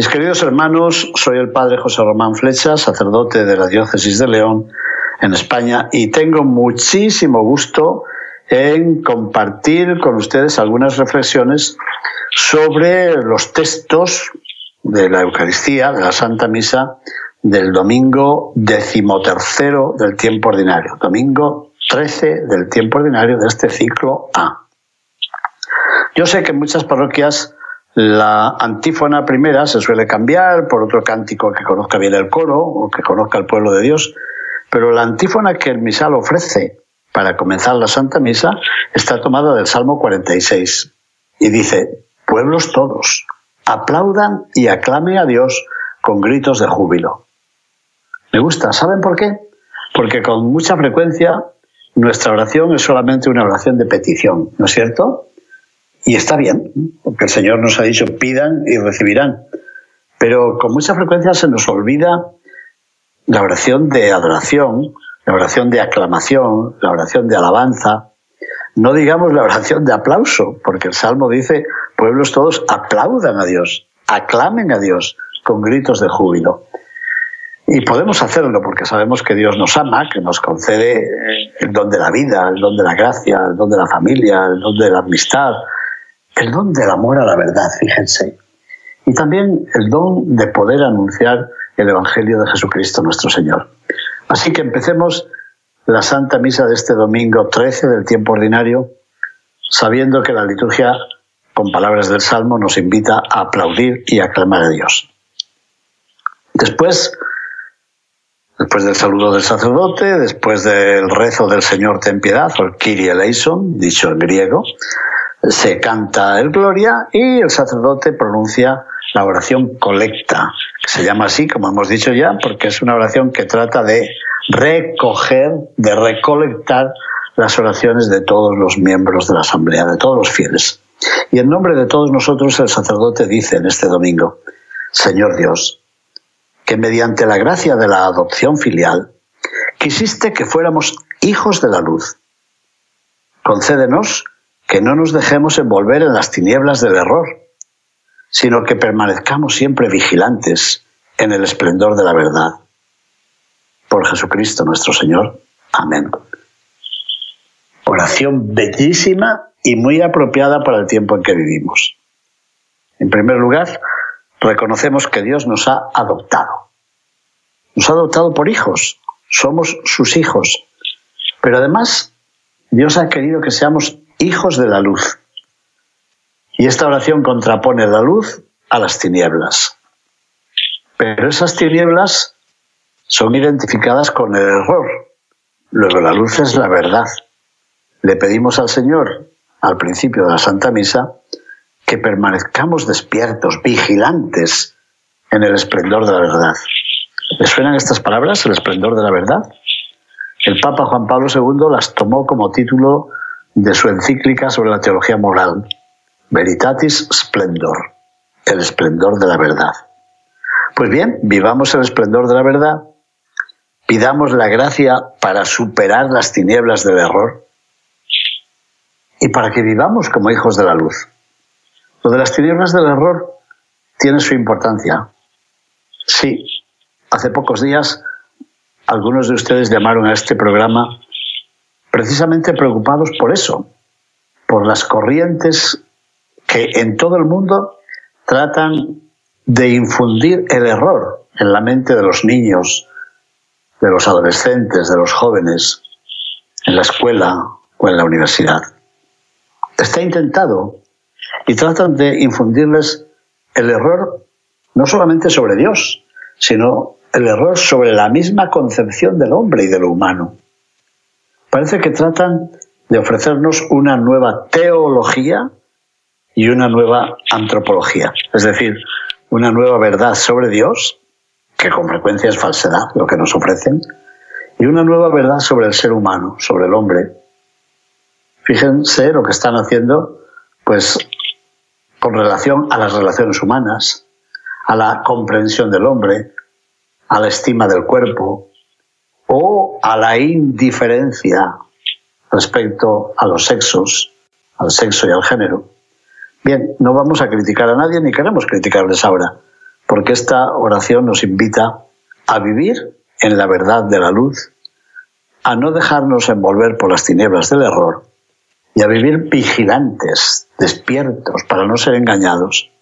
Mis queridos hermanos, soy el padre José Román Flecha, sacerdote de la diócesis de León, en España, y tengo muchísimo gusto en compartir con ustedes algunas reflexiones sobre los textos de la Eucaristía, de la Santa Misa, del domingo decimotercero del tiempo ordinario, domingo 13 del tiempo ordinario de este ciclo A. Yo sé que en muchas parroquias la antífona primera se suele cambiar por otro cántico que conozca bien el coro o que conozca el pueblo de Dios, pero la antífona que el misal ofrece para comenzar la Santa Misa está tomada del Salmo 46 y dice, pueblos todos, aplaudan y aclamen a Dios con gritos de júbilo. Me gusta, ¿saben por qué? Porque con mucha frecuencia nuestra oración es solamente una oración de petición, ¿no es cierto? Y está bien, porque el Señor nos ha dicho pidan y recibirán. Pero con mucha frecuencia se nos olvida la oración de adoración, la oración de aclamación, la oración de alabanza, no digamos la oración de aplauso, porque el Salmo dice, pueblos todos aplaudan a Dios, aclamen a Dios con gritos de júbilo. Y podemos hacerlo porque sabemos que Dios nos ama, que nos concede el don de la vida, el don de la gracia, el don de la familia, el don de la amistad, el don del amor a la verdad, fíjense. Y también el don de poder anunciar el Evangelio de Jesucristo nuestro Señor. Así que empecemos la Santa Misa de este domingo 13 del tiempo ordinario, sabiendo que la liturgia, con palabras del Salmo, nos invita a aplaudir y aclamar a Dios. Después, después del saludo del sacerdote, después del rezo del Señor ten piedad, o el Kyrie eleison, dicho en griego, se canta el Gloria y el sacerdote pronuncia la oración colecta, que se llama así, como hemos dicho ya, porque es una oración que trata de recoger, de recolectar las oraciones de todos los miembros de la Asamblea, de todos los fieles. Y en nombre de todos nosotros el sacerdote dice en este domingo, Señor Dios, que mediante la gracia de la adopción filial, quisiste que fuéramos hijos de la luz. Concédenos que no nos dejemos envolver en las tinieblas del error, sino que permanezcamos siempre vigilantes en el esplendor de la verdad. Por Jesucristo nuestro Señor. Amén. Oración bellísima y muy apropiada para el tiempo en que vivimos. En primer lugar, reconocemos que Dios nos ha adoptado. Nos ha adoptado por hijos. Somos sus hijos. Pero además, Dios ha querido que seamos hijos de la luz. Y esta oración contrapone la luz a las tinieblas. Pero esas tinieblas son identificadas con el error. Luego la luz es la verdad. Le pedimos al Señor, al principio de la Santa Misa, que permanezcamos despiertos, vigilantes en el esplendor de la verdad. ¿Le suenan estas palabras, el esplendor de la verdad? El Papa Juan Pablo II las tomó como título de su encíclica sobre la teología moral, Veritatis Splendor, el esplendor de la verdad. Pues bien, vivamos el esplendor de la verdad, pidamos la gracia para superar las tinieblas del error y para que vivamos como hijos de la luz. Lo de las tinieblas del error tiene su importancia. Sí, hace pocos días algunos de ustedes llamaron a este programa precisamente preocupados por eso, por las corrientes que en todo el mundo tratan de infundir el error en la mente de los niños, de los adolescentes, de los jóvenes, en la escuela o en la universidad. Está intentado y tratan de infundirles el error no solamente sobre Dios, sino el error sobre la misma concepción del hombre y de lo humano. Parece que tratan de ofrecernos una nueva teología y una nueva antropología, es decir, una nueva verdad sobre Dios, que con frecuencia es falsedad lo que nos ofrecen, y una nueva verdad sobre el ser humano, sobre el hombre. Fíjense lo que están haciendo, pues, con relación a las relaciones humanas, a la comprensión del hombre, a la estima del cuerpo o a la indiferencia respecto a los sexos, al sexo y al género. Bien, no vamos a criticar a nadie ni queremos criticarles ahora, porque esta oración nos invita a vivir en la verdad de la luz, a no dejarnos envolver por las tinieblas del error y a vivir vigilantes, despiertos, para no ser engañados.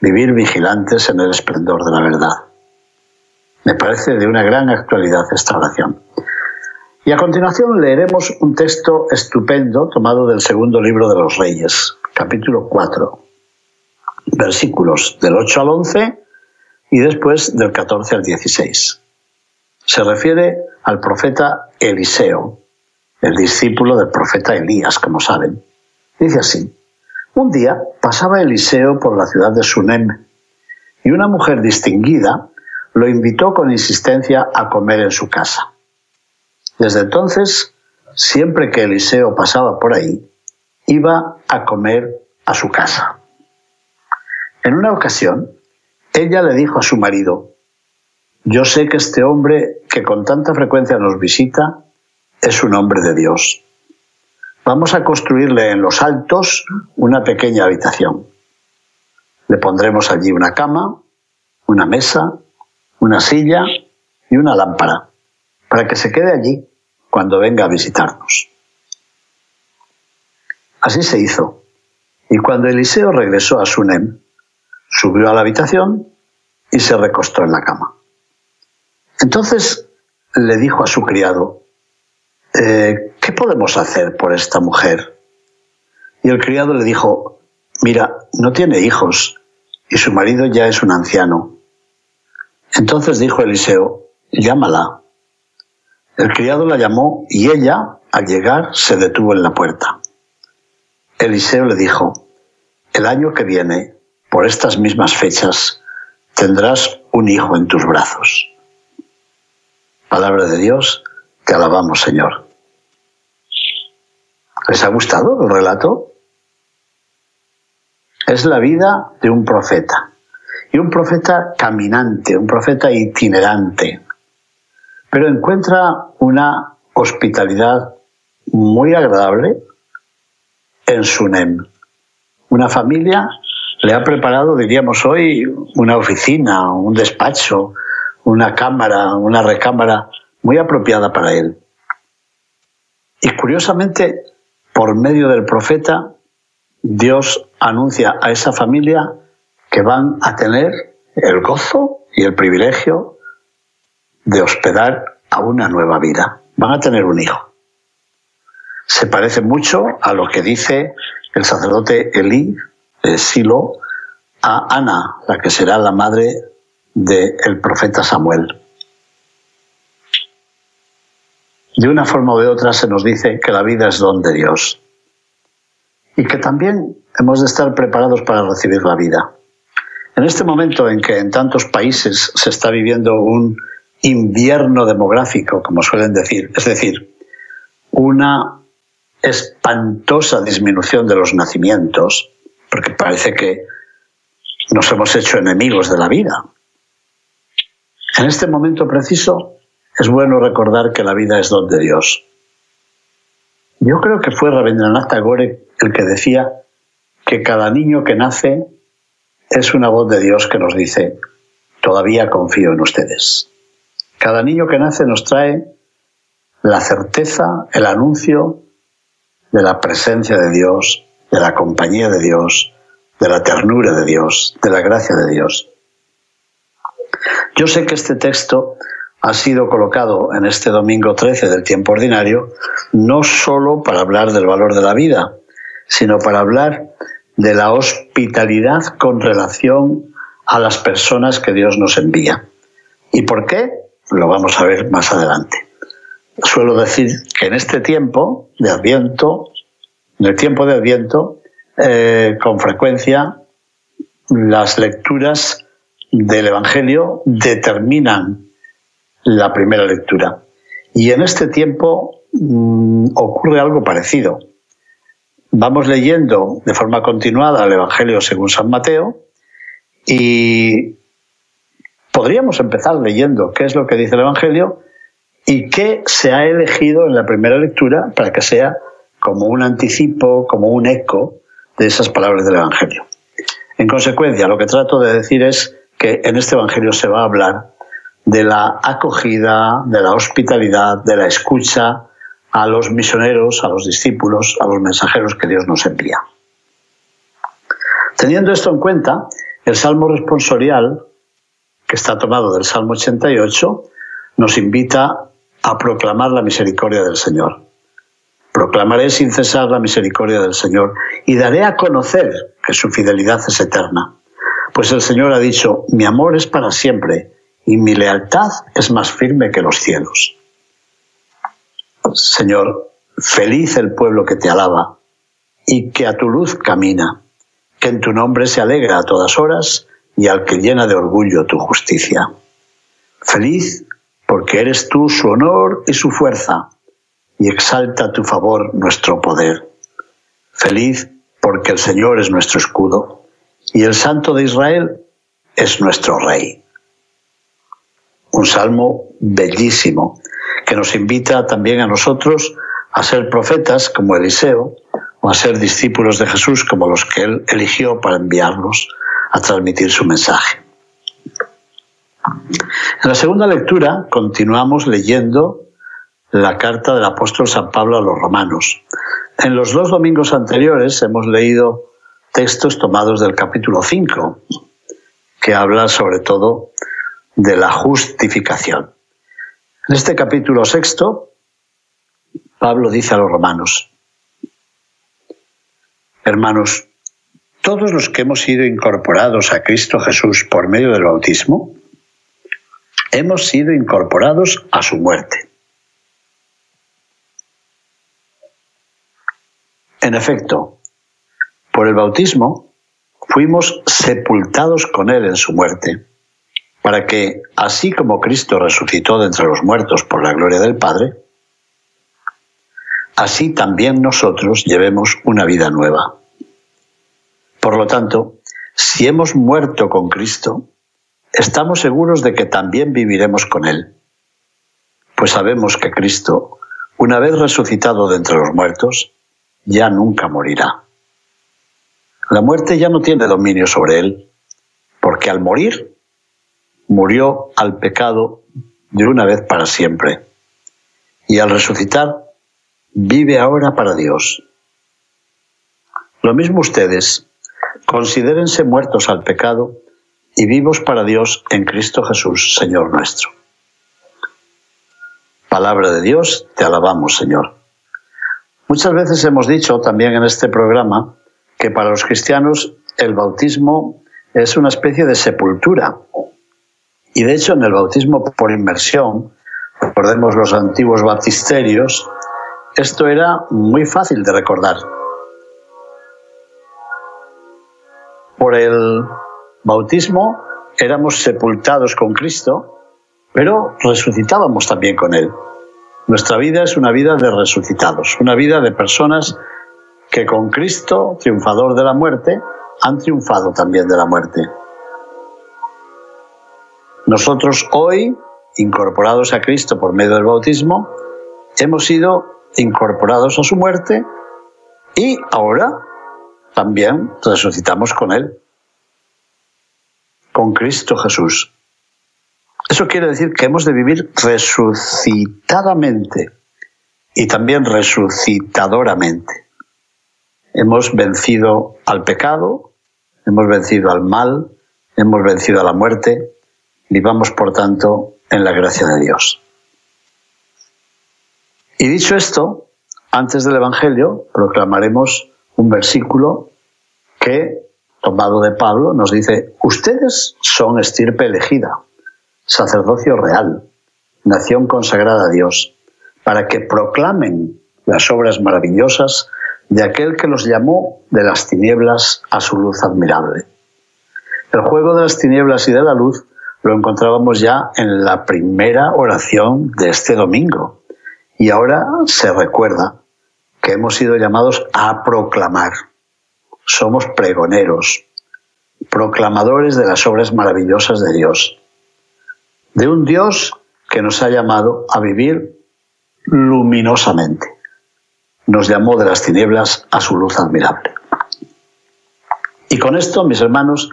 Vivir vigilantes en el esplendor de la verdad. Me parece de una gran actualidad esta oración. Y a continuación leeremos un texto estupendo tomado del segundo libro de los Reyes, capítulo 4, versículos del 8 al 11 y después del 14 al 16. Se refiere al profeta Eliseo, el discípulo del profeta Elías, como saben. Dice así, un día pasaba Eliseo por la ciudad de Sunem y una mujer distinguida lo invitó con insistencia a comer en su casa. Desde entonces, siempre que Eliseo pasaba por ahí, iba a comer a su casa. En una ocasión, ella le dijo a su marido, yo sé que este hombre que con tanta frecuencia nos visita es un hombre de Dios. Vamos a construirle en los altos una pequeña habitación. Le pondremos allí una cama, una mesa, una silla y una lámpara, para que se quede allí cuando venga a visitarnos. Así se hizo. Y cuando Eliseo regresó a Sunem, subió a la habitación y se recostó en la cama. Entonces le dijo a su criado, eh, ¿qué podemos hacer por esta mujer? Y el criado le dijo, mira, no tiene hijos y su marido ya es un anciano. Entonces dijo Eliseo, llámala. El criado la llamó y ella, al llegar, se detuvo en la puerta. Eliseo le dijo, el año que viene, por estas mismas fechas, tendrás un hijo en tus brazos. Palabra de Dios, te alabamos Señor. ¿Les ha gustado el relato? Es la vida de un profeta, y un profeta caminante, un profeta itinerante, pero encuentra una hospitalidad muy agradable en Sunem. Una familia le ha preparado, diríamos hoy, una oficina, un despacho, una cámara, una recámara muy apropiada para él. Y curiosamente, por medio del profeta, Dios anuncia a esa familia que van a tener el gozo y el privilegio de hospedar a una nueva vida. Van a tener un hijo se parece mucho a lo que dice el sacerdote Elí de Silo a Ana, la que será la madre del profeta Samuel. De una forma o de otra se nos dice que la vida es don de Dios y que también hemos de estar preparados para recibir la vida. En este momento en que en tantos países se está viviendo un invierno demográfico, como suelen decir, es decir, una espantosa disminución de los nacimientos, porque parece que nos hemos hecho enemigos de la vida. En este momento preciso es bueno recordar que la vida es don de Dios. Yo creo que fue Rabindranath Tagore el que decía que cada niño que nace es una voz de Dios que nos dice, todavía confío en ustedes. Cada niño que nace nos trae la certeza, el anuncio de la presencia de Dios, de la compañía de Dios, de la ternura de Dios, de la gracia de Dios. Yo sé que este texto ha sido colocado en este domingo 13 del tiempo ordinario no solo para hablar del valor de la vida, sino para hablar de la hospitalidad con relación a las personas que Dios nos envía. ¿Y por qué? Lo vamos a ver más adelante suelo decir que en este tiempo de Adviento, en el tiempo de Adviento, eh, con frecuencia las lecturas del Evangelio determinan la primera lectura. Y en este tiempo mm, ocurre algo parecido. Vamos leyendo de forma continuada el Evangelio según San Mateo y podríamos empezar leyendo qué es lo que dice el Evangelio y qué se ha elegido en la primera lectura para que sea como un anticipo, como un eco de esas palabras del Evangelio. En consecuencia, lo que trato de decir es que en este Evangelio se va a hablar de la acogida, de la hospitalidad, de la escucha a los misioneros, a los discípulos, a los mensajeros que Dios nos envía. Teniendo esto en cuenta, el Salmo responsorial, que está tomado del Salmo 88, nos invita a proclamar la misericordia del Señor. Proclamaré sin cesar la misericordia del Señor y daré a conocer que su fidelidad es eterna. Pues el Señor ha dicho, mi amor es para siempre y mi lealtad es más firme que los cielos. Señor, feliz el pueblo que te alaba y que a tu luz camina, que en tu nombre se alegra a todas horas y al que llena de orgullo tu justicia. Feliz porque eres tú su honor y su fuerza, y exalta tu favor nuestro poder. Feliz porque el Señor es nuestro escudo, y el Santo de Israel es nuestro Rey. Un salmo bellísimo que nos invita también a nosotros a ser profetas como Eliseo o a ser discípulos de Jesús como los que él eligió para enviarnos a transmitir su mensaje. En la segunda lectura continuamos leyendo la carta del apóstol San Pablo a los romanos. En los dos domingos anteriores hemos leído textos tomados del capítulo 5, que habla sobre todo de la justificación. En este capítulo sexto, Pablo dice a los romanos, hermanos, todos los que hemos sido incorporados a Cristo Jesús por medio del bautismo, hemos sido incorporados a su muerte. En efecto, por el bautismo fuimos sepultados con Él en su muerte, para que, así como Cristo resucitó de entre los muertos por la gloria del Padre, así también nosotros llevemos una vida nueva. Por lo tanto, si hemos muerto con Cristo, estamos seguros de que también viviremos con Él, pues sabemos que Cristo, una vez resucitado de entre los muertos, ya nunca morirá. La muerte ya no tiene dominio sobre Él, porque al morir, murió al pecado de una vez para siempre, y al resucitar, vive ahora para Dios. Lo mismo ustedes, considérense muertos al pecado, y vivos para Dios en Cristo Jesús, Señor nuestro. Palabra de Dios, te alabamos, Señor. Muchas veces hemos dicho también en este programa que para los cristianos el bautismo es una especie de sepultura. Y de hecho en el bautismo por inmersión, recordemos los antiguos baptisterios, esto era muy fácil de recordar. Por el bautismo éramos sepultados con Cristo, pero resucitábamos también con Él. Nuestra vida es una vida de resucitados, una vida de personas que con Cristo, triunfador de la muerte, han triunfado también de la muerte. Nosotros hoy, incorporados a Cristo por medio del bautismo, hemos sido incorporados a su muerte y ahora también resucitamos con Él con Cristo Jesús. Eso quiere decir que hemos de vivir resucitadamente y también resucitadoramente. Hemos vencido al pecado, hemos vencido al mal, hemos vencido a la muerte, vivamos por tanto en la gracia de Dios. Y dicho esto, antes del Evangelio proclamaremos un versículo que tomado de Pablo, nos dice, ustedes son estirpe elegida, sacerdocio real, nación consagrada a Dios, para que proclamen las obras maravillosas de aquel que los llamó de las tinieblas a su luz admirable. El juego de las tinieblas y de la luz lo encontrábamos ya en la primera oración de este domingo. Y ahora se recuerda que hemos sido llamados a proclamar. Somos pregoneros, proclamadores de las obras maravillosas de Dios. De un Dios que nos ha llamado a vivir luminosamente. Nos llamó de las tinieblas a su luz admirable. Y con esto, mis hermanos,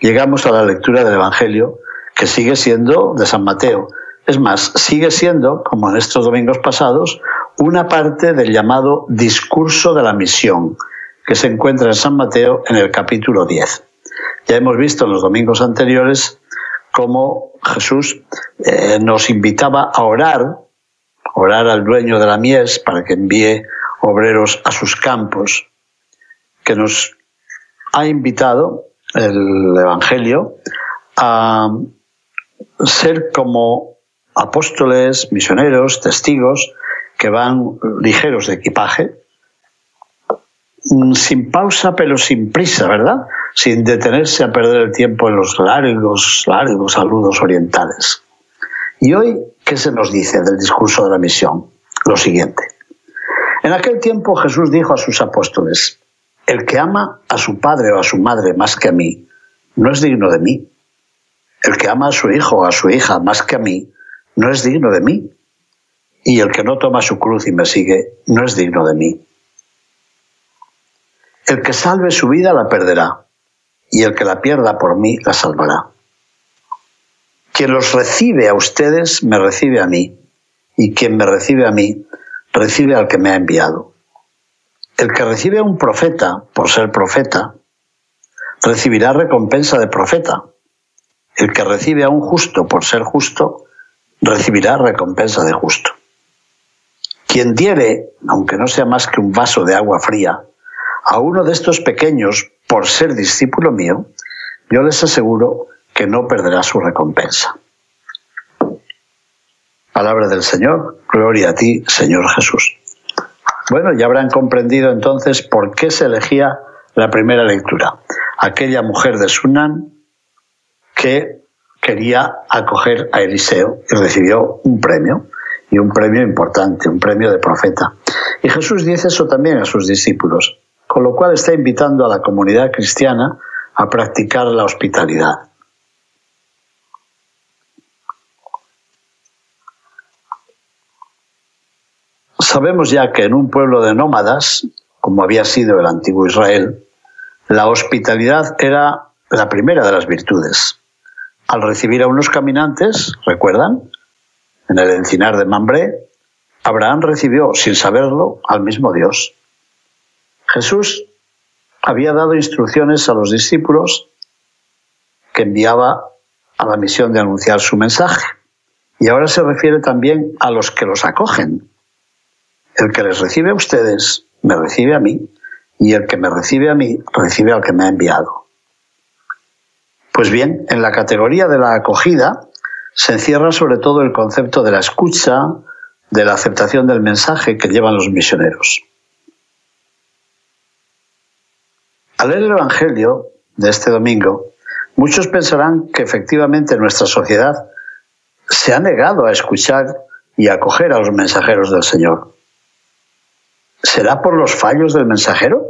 llegamos a la lectura del Evangelio que sigue siendo de San Mateo. Es más, sigue siendo, como en estos domingos pasados, una parte del llamado discurso de la misión, que se encuentra en San Mateo en el capítulo 10. Ya hemos visto en los domingos anteriores cómo Jesús eh, nos invitaba a orar, orar al dueño de la mies para que envíe obreros a sus campos, que nos ha invitado el Evangelio a ser como apóstoles, misioneros, testigos, que van ligeros de equipaje, mm, sin pausa pero sin prisa, ¿verdad? Sin detenerse a perder el tiempo en los largos, largos saludos orientales. Y hoy, ¿qué se nos dice del discurso de la misión? Lo siguiente. En aquel tiempo Jesús dijo a sus apóstoles, el que ama a su padre o a su madre más que a mí, no es digno de mí. El que ama a su hijo o a su hija más que a mí, no es digno de mí. Y el que no toma su cruz y me sigue, no es digno de mí. El que salve su vida la perderá, y el que la pierda por mí la salvará. Quien los recibe a ustedes, me recibe a mí, y quien me recibe a mí, recibe al que me ha enviado. El que recibe a un profeta por ser profeta, recibirá recompensa de profeta. El que recibe a un justo por ser justo, recibirá recompensa de justo. Quien diere, aunque no sea más que un vaso de agua fría, a uno de estos pequeños por ser discípulo mío, yo les aseguro que no perderá su recompensa. Palabra del Señor, gloria a ti, Señor Jesús. Bueno, ya habrán comprendido entonces por qué se elegía la primera lectura. Aquella mujer de Sunan que quería acoger a Eliseo y recibió un premio, y un premio importante, un premio de profeta. Y Jesús dice eso también a sus discípulos, con lo cual está invitando a la comunidad cristiana a practicar la hospitalidad. Sabemos ya que en un pueblo de nómadas, como había sido el antiguo Israel, la hospitalidad era la primera de las virtudes. Al recibir a unos caminantes, ¿recuerdan? En el encinar de Mambré, Abraham recibió, sin saberlo, al mismo Dios. Jesús había dado instrucciones a los discípulos que enviaba a la misión de anunciar su mensaje. Y ahora se refiere también a los que los acogen. El que les recibe a ustedes, me recibe a mí, y el que me recibe a mí, recibe al que me ha enviado. Pues bien, en la categoría de la acogida se encierra sobre todo el concepto de la escucha, de la aceptación del mensaje que llevan los misioneros. Al leer el Evangelio de este domingo, muchos pensarán que efectivamente nuestra sociedad se ha negado a escuchar y acoger a los mensajeros del Señor. ¿Será por los fallos del mensajero?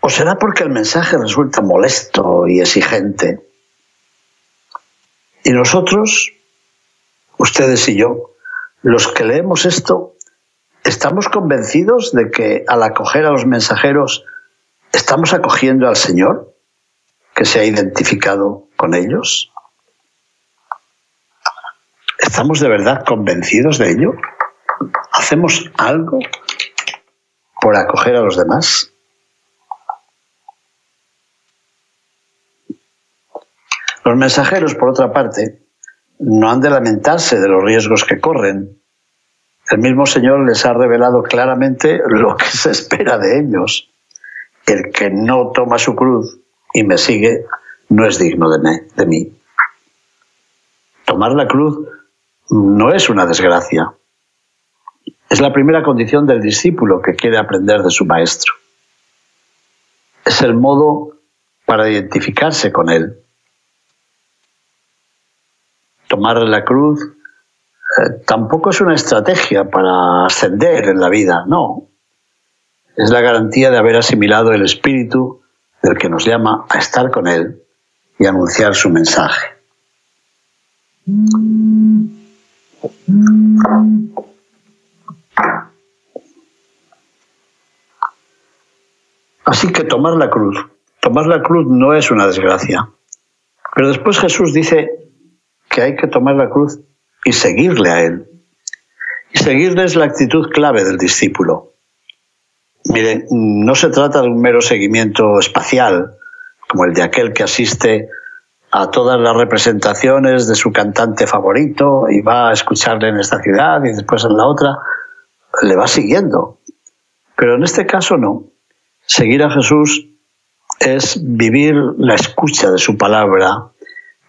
¿O será porque el mensaje resulta molesto y exigente? Y nosotros, ustedes y yo, los que leemos esto, ¿estamos convencidos de que al acoger a los mensajeros estamos acogiendo al Señor que se ha identificado con ellos? ¿Estamos de verdad convencidos de ello? ¿Hacemos algo por acoger a los demás? Los mensajeros, por otra parte, no han de lamentarse de los riesgos que corren. El mismo Señor les ha revelado claramente lo que se espera de ellos. El que no toma su cruz y me sigue no es digno de, de mí. Tomar la cruz no es una desgracia. Es la primera condición del discípulo que quiere aprender de su maestro. Es el modo para identificarse con él. Tomar la cruz eh, tampoco es una estrategia para ascender en la vida, no. Es la garantía de haber asimilado el espíritu del que nos llama a estar con él y anunciar su mensaje. Así que tomar la cruz, tomar la cruz no es una desgracia. Pero después Jesús dice que hay que tomar la cruz y seguirle a Él. Y seguirle es la actitud clave del discípulo. Miren, no se trata de un mero seguimiento espacial, como el de aquel que asiste a todas las representaciones de su cantante favorito y va a escucharle en esta ciudad y después en la otra, le va siguiendo. Pero en este caso no. Seguir a Jesús es vivir la escucha de su palabra,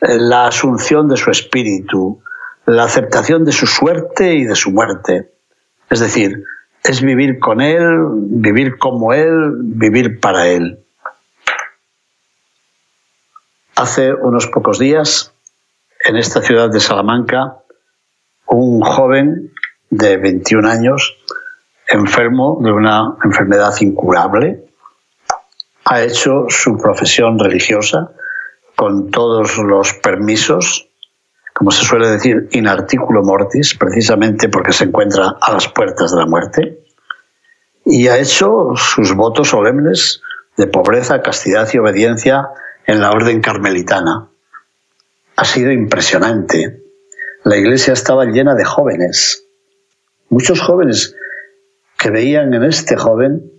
la asunción de su espíritu, la aceptación de su suerte y de su muerte. Es decir, es vivir con Él, vivir como Él, vivir para Él. Hace unos pocos días, en esta ciudad de Salamanca, un joven de 21 años, enfermo de una enfermedad incurable, ha hecho su profesión religiosa con todos los permisos como se suele decir, in articulo mortis, precisamente porque se encuentra a las puertas de la muerte, y ha hecho sus votos solemnes de pobreza, castidad y obediencia en la orden carmelitana. Ha sido impresionante. La iglesia estaba llena de jóvenes, muchos jóvenes que veían en este joven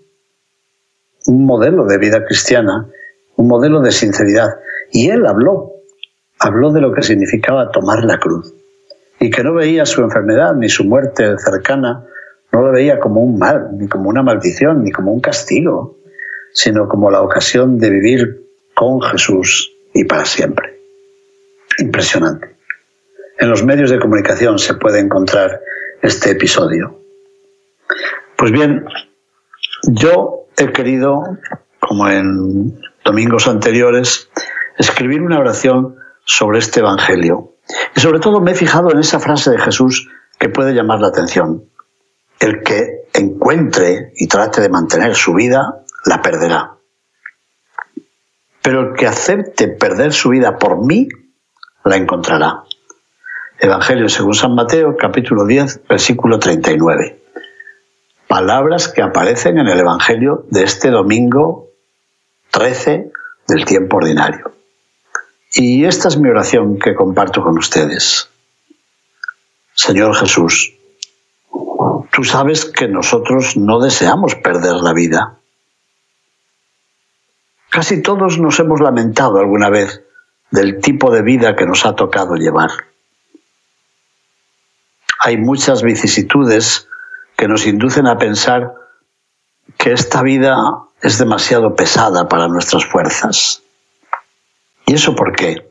un modelo de vida cristiana, un modelo de sinceridad. Y él habló habló de lo que significaba tomar la cruz y que no veía su enfermedad ni su muerte cercana, no lo veía como un mal, ni como una maldición, ni como un castigo, sino como la ocasión de vivir con Jesús y para siempre. Impresionante. En los medios de comunicación se puede encontrar este episodio. Pues bien, yo he querido, como en domingos anteriores, escribir una oración sobre este Evangelio. Y sobre todo me he fijado en esa frase de Jesús que puede llamar la atención. El que encuentre y trate de mantener su vida, la perderá. Pero el que acepte perder su vida por mí, la encontrará. Evangelio según San Mateo, capítulo 10, versículo 39. Palabras que aparecen en el Evangelio de este domingo 13 del tiempo ordinario. Y esta es mi oración que comparto con ustedes. Señor Jesús, tú sabes que nosotros no deseamos perder la vida. Casi todos nos hemos lamentado alguna vez del tipo de vida que nos ha tocado llevar. Hay muchas vicisitudes que nos inducen a pensar que esta vida es demasiado pesada para nuestras fuerzas. ¿Y eso por qué?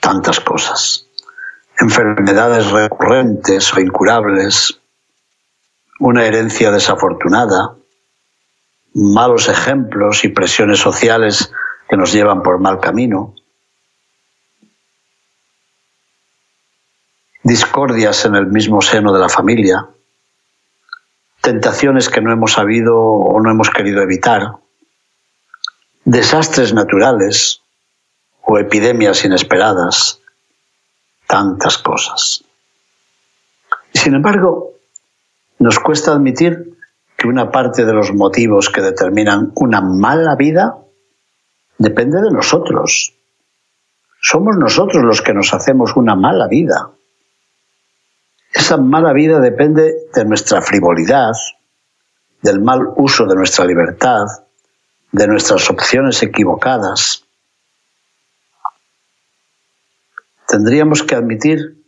Tantas cosas. Enfermedades recurrentes o incurables, una herencia desafortunada, malos ejemplos y presiones sociales que nos llevan por mal camino, discordias en el mismo seno de la familia, tentaciones que no hemos sabido o no hemos querido evitar, desastres naturales, o epidemias inesperadas, tantas cosas. Sin embargo, nos cuesta admitir que una parte de los motivos que determinan una mala vida depende de nosotros. Somos nosotros los que nos hacemos una mala vida. Esa mala vida depende de nuestra frivolidad, del mal uso de nuestra libertad, de nuestras opciones equivocadas, tendríamos que admitir,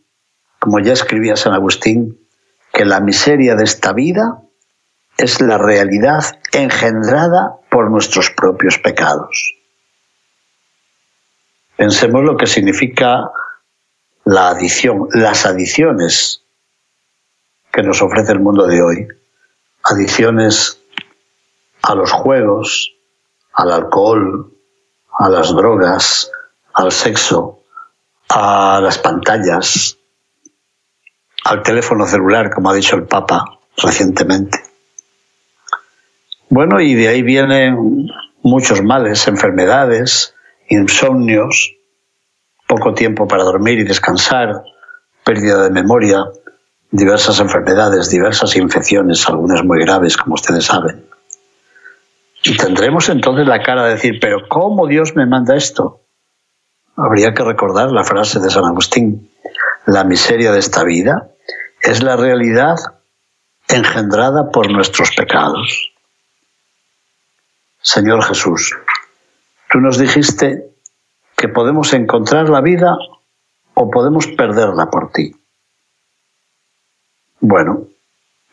como ya escribía San Agustín, que la miseria de esta vida es la realidad engendrada por nuestros propios pecados. Pensemos lo que significa la adición, las adiciones que nos ofrece el mundo de hoy. Adicciones a los juegos, al alcohol, a las drogas, al sexo, a las pantallas, al teléfono celular, como ha dicho el Papa recientemente. Bueno, y de ahí vienen muchos males, enfermedades, insomnios, poco tiempo para dormir y descansar, pérdida de memoria, diversas enfermedades, diversas infecciones, algunas muy graves, como ustedes saben. Y tendremos entonces la cara de decir, pero ¿cómo Dios me manda esto? Habría que recordar la frase de San Agustín, la miseria de esta vida es la realidad engendrada por nuestros pecados. Señor Jesús, tú nos dijiste que podemos encontrar la vida o podemos perderla por ti. Bueno,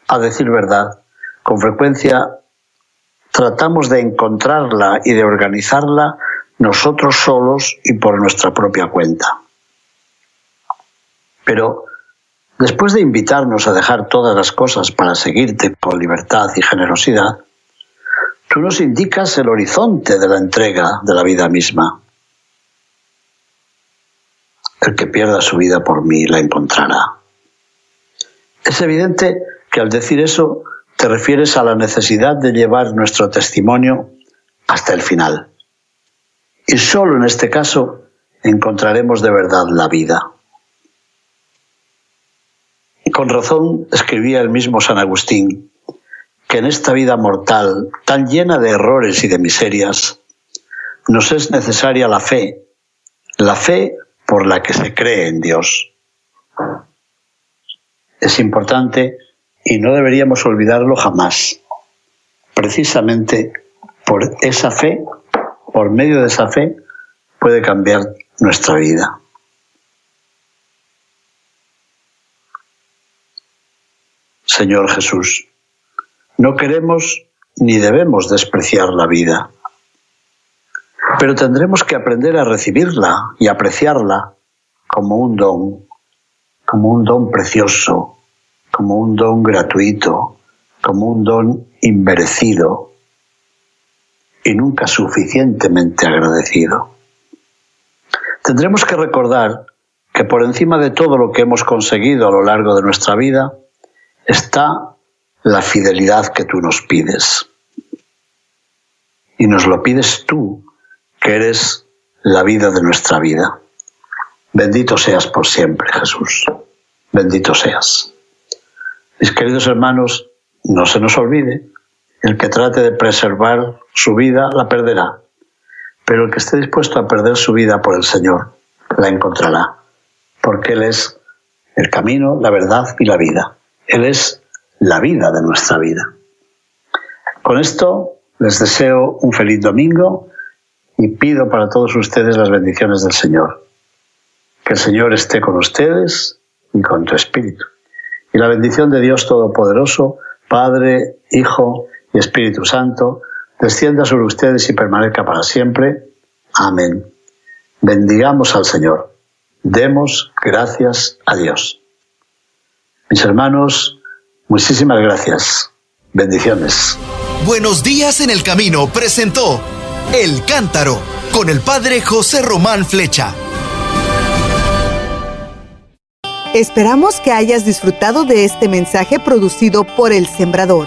a decir verdad, con frecuencia tratamos de encontrarla y de organizarla nosotros solos y por nuestra propia cuenta. Pero después de invitarnos a dejar todas las cosas para seguirte con libertad y generosidad, tú nos indicas el horizonte de la entrega de la vida misma. El que pierda su vida por mí la encontrará. Es evidente que al decir eso te refieres a la necesidad de llevar nuestro testimonio hasta el final. Y solo en este caso encontraremos de verdad la vida. Y con razón escribía el mismo San Agustín que en esta vida mortal, tan llena de errores y de miserias, nos es necesaria la fe, la fe por la que se cree en Dios. Es importante y no deberíamos olvidarlo jamás. Precisamente por esa fe, por medio de esa fe, puede cambiar nuestra vida. Señor Jesús, no queremos ni debemos despreciar la vida, pero tendremos que aprender a recibirla y apreciarla como un don, como un don precioso, como un don gratuito, como un don inmerecido y nunca suficientemente agradecido. Tendremos que recordar que por encima de todo lo que hemos conseguido a lo largo de nuestra vida está la fidelidad que tú nos pides. Y nos lo pides tú, que eres la vida de nuestra vida. Bendito seas por siempre, Jesús. Bendito seas. Mis queridos hermanos, no se nos olvide, el que trate de preservar su vida la perderá, pero el que esté dispuesto a perder su vida por el Señor la encontrará, porque Él es el camino, la verdad y la vida. Él es la vida de nuestra vida. Con esto les deseo un feliz domingo y pido para todos ustedes las bendiciones del Señor. Que el Señor esté con ustedes y con tu espíritu y la bendición de Dios Todopoderoso, Padre, Hijo y Espíritu Santo, descienda sobre ustedes y permanezca para siempre. Amén. Bendigamos al Señor. Demos gracias a Dios. Mis hermanos, muchísimas gracias. Bendiciones. Buenos días en el camino presentó El Cántaro con el Padre José Román Flecha. Esperamos que hayas disfrutado de este mensaje producido por El Sembrador.